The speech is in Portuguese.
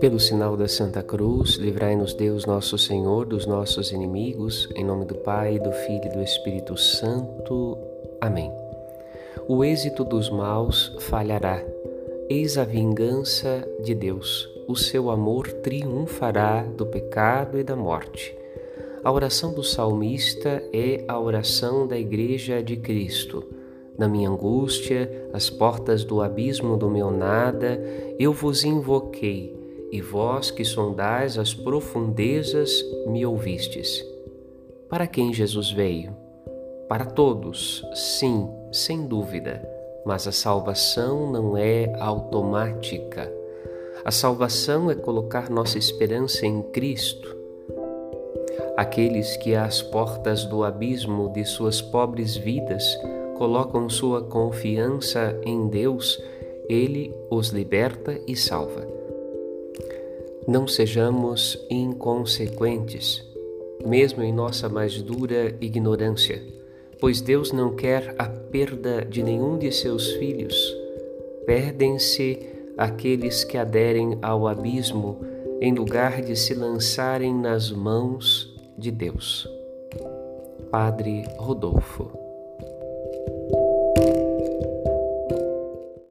Pelo sinal da Santa Cruz, livrai-nos Deus nosso Senhor dos nossos inimigos, em nome do Pai, do Filho e do Espírito Santo. Amém. O êxito dos maus falhará. Eis a vingança de Deus. O seu amor triunfará do pecado e da morte. A oração do salmista é a oração da Igreja de Cristo. Na minha angústia, às portas do abismo do meu nada, eu vos invoquei e vós que sondais as profundezas me ouvistes. Para quem Jesus veio? Para todos, sim, sem dúvida, mas a salvação não é automática. A salvação é colocar nossa esperança em Cristo. Aqueles que às portas do abismo de suas pobres vidas colocam sua confiança em Deus, Ele os liberta e salva. Não sejamos inconsequentes, mesmo em nossa mais dura ignorância, pois Deus não quer a perda de nenhum de seus filhos. Perdem-se aqueles que aderem ao abismo em lugar de se lançarem nas mãos de Deus. Padre Rodolfo